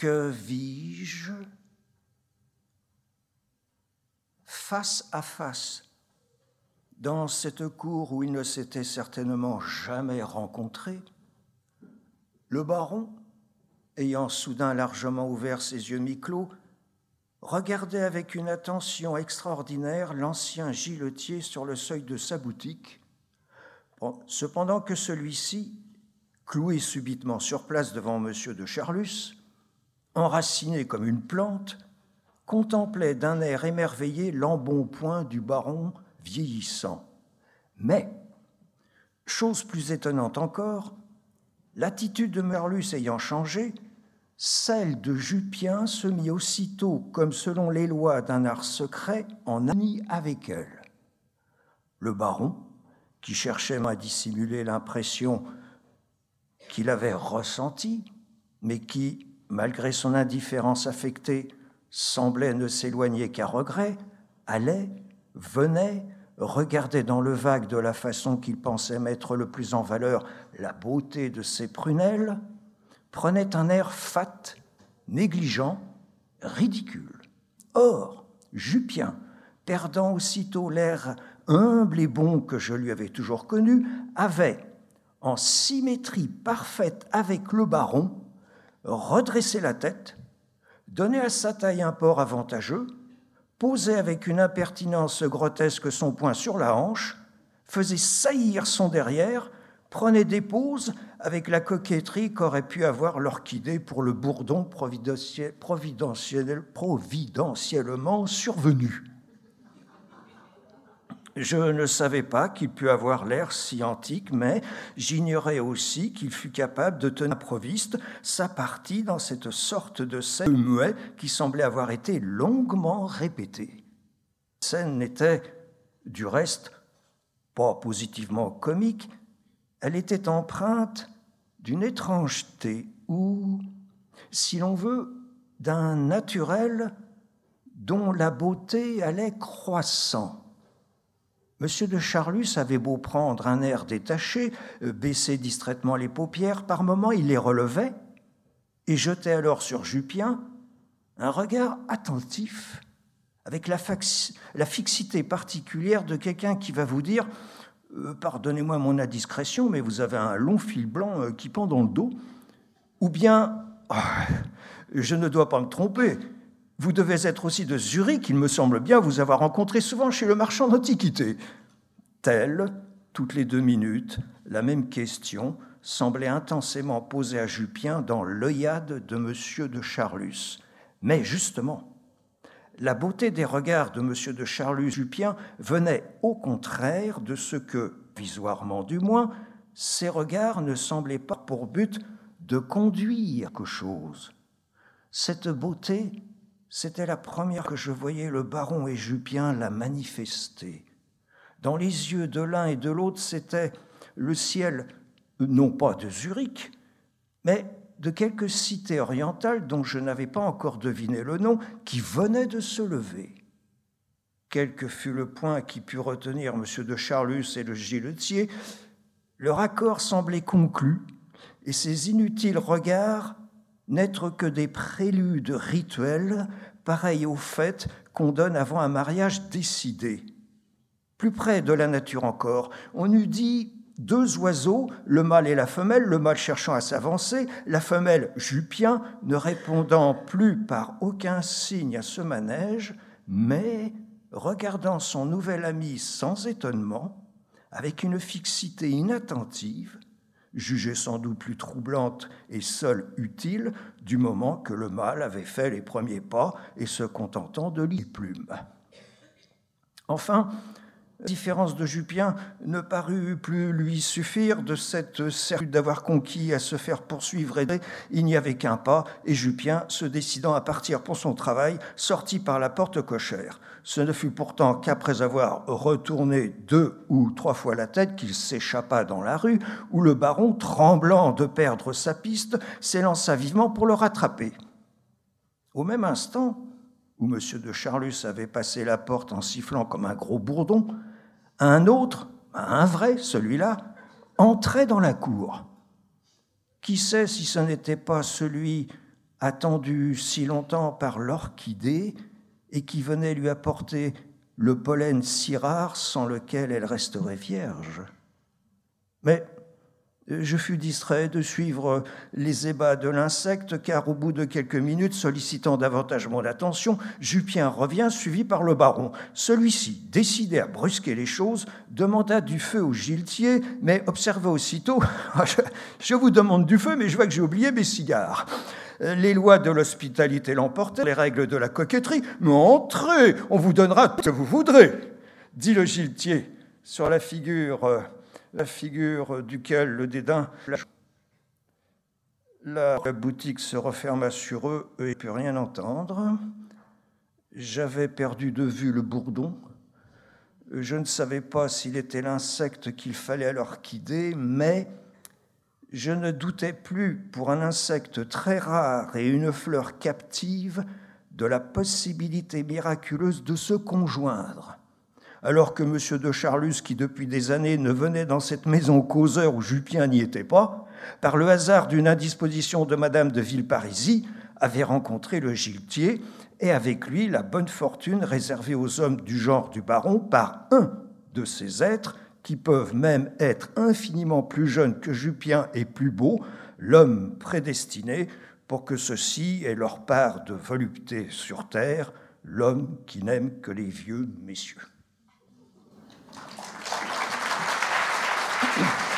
Que vis-je Face à face, dans cette cour où ils ne s'étaient certainement jamais rencontrés, le baron, ayant soudain largement ouvert ses yeux mi-clos, regardait avec une attention extraordinaire l'ancien giletier sur le seuil de sa boutique, cependant que celui-ci, cloué subitement sur place devant M. de Charlus, enraciné comme une plante, contemplait d'un air émerveillé l'embonpoint du baron vieillissant. Mais, chose plus étonnante encore, l'attitude de Merlus ayant changé, celle de Jupien se mit aussitôt, comme selon les lois d'un art secret, en amie avec elle. Le baron, qui cherchait à dissimuler l'impression qu'il avait ressentie, mais qui, malgré son indifférence affectée, semblait ne s'éloigner qu'à regret, allait, venait, regardait dans le vague de la façon qu'il pensait mettre le plus en valeur la beauté de ses prunelles, prenait un air fat, négligent, ridicule. Or, Jupien, perdant aussitôt l'air humble et bon que je lui avais toujours connu, avait, en symétrie parfaite avec le baron, redressé la tête, donné à sa taille un port avantageux, posé avec une impertinence grotesque son poing sur la hanche, faisait saillir son derrière, prenait des poses avec la coquetterie qu'aurait pu avoir l'orchidée pour le bourdon providentiellement survenu. Je ne savais pas qu'il pût avoir l'air si antique, mais j'ignorais aussi qu'il fût capable de tenir improviste sa partie dans cette sorte de scène muet qui semblait avoir été longuement répétée. La scène n'était, du reste, pas positivement comique, elle était empreinte d'une étrangeté ou, si l'on veut, d'un naturel dont la beauté allait croissant. Monsieur de Charlus avait beau prendre un air détaché, euh, baisser distraitement les paupières, par moments il les relevait et jetait alors sur Jupien un regard attentif, avec la, fixité particulière de quelqu'un qui va vous dire euh, pardonnez-moi mon indiscrétion, mais vous avez un long fil blanc euh, qui pend dans le dos, ou bien, ah, je ne dois pas me tromper, vous devez être aussi de Zurich, il me semble bien vous avoir rencontré souvent chez le marchand d'antiquités. Telle, toutes les deux minutes, la même question semblait intensément posée à Jupien dans l'œillade de M. de Charlus. Mais justement, la beauté des regards de M. de Charlus-Jupien venait au contraire de ce que, visoirement du moins, ces regards ne semblaient pas pour but de conduire quelque chose. Cette beauté, c'était la première que je voyais le baron et Jupien la manifester. Dans les yeux de l'un et de l'autre, c'était le ciel, non pas de Zurich, mais de quelques cités orientales dont je n'avais pas encore deviné le nom, qui venaient de se lever. Quel que fût le point qui put retenir M. de Charlus et le giletier, leur accord semblait conclu, et ces inutiles regards n'être que des préludes rituels, pareils aux fêtes qu'on donne avant un mariage décidé. Plus près de la nature encore, on eût dit deux oiseaux, le mâle et la femelle, le mâle cherchant à s'avancer, la femelle Jupien ne répondant plus par aucun signe à ce manège, mais regardant son nouvel ami sans étonnement, avec une fixité inattentive, jugée sans doute plus troublante et seule utile du moment que le mâle avait fait les premiers pas et se contentant de lit plumes. Enfin, différence de Jupien ne parut plus lui suffire de cette certitude d'avoir conquis à se faire poursuivre et il n'y avait qu'un pas, et Jupien, se décidant à partir pour son travail, sortit par la porte cochère. Ce ne fut pourtant qu'après avoir retourné deux ou trois fois la tête qu'il s'échappa dans la rue, où le baron, tremblant de perdre sa piste, s'élança vivement pour le rattraper. Au même instant où M. de Charlus avait passé la porte en sifflant comme un gros bourdon, un autre, un vrai, celui-là, entrait dans la cour. Qui sait si ce n'était pas celui attendu si longtemps par l'orchidée et qui venait lui apporter le pollen si rare sans lequel elle resterait vierge? Mais je fus distrait de suivre les ébats de l'insecte, car au bout de quelques minutes, sollicitant davantage mon attention, Jupien revient, suivi par le baron. Celui-ci, décidé à brusquer les choses, demanda du feu au giletier, mais observa aussitôt je, vous demande du feu, mais je vois que j'ai oublié mes cigares. Les lois de l'hospitalité l'emportaient, les règles de la coquetterie. Mais entrez, on vous donnera ce que vous voudrez, dit le giletier sur la figure euh, la figure duquel le dédain. La boutique se referma sur eux et ne put rien entendre. J'avais perdu de vue le bourdon. Je ne savais pas s'il était l'insecte qu'il fallait alors quider, mais je ne doutais plus, pour un insecte très rare et une fleur captive, de la possibilité miraculeuse de se conjoindre alors que M. de Charlus, qui depuis des années ne venait dans cette maison qu'aux heures où Jupien n'y était pas, par le hasard d'une indisposition de Madame de Villeparisis, avait rencontré le giletier et avec lui la bonne fortune réservée aux hommes du genre du baron par un de ces êtres qui peuvent même être infiniment plus jeunes que Jupien et plus beaux, l'homme prédestiné pour que ceux-ci aient leur part de volupté sur terre, l'homme qui n'aime que les vieux messieurs. Thank you.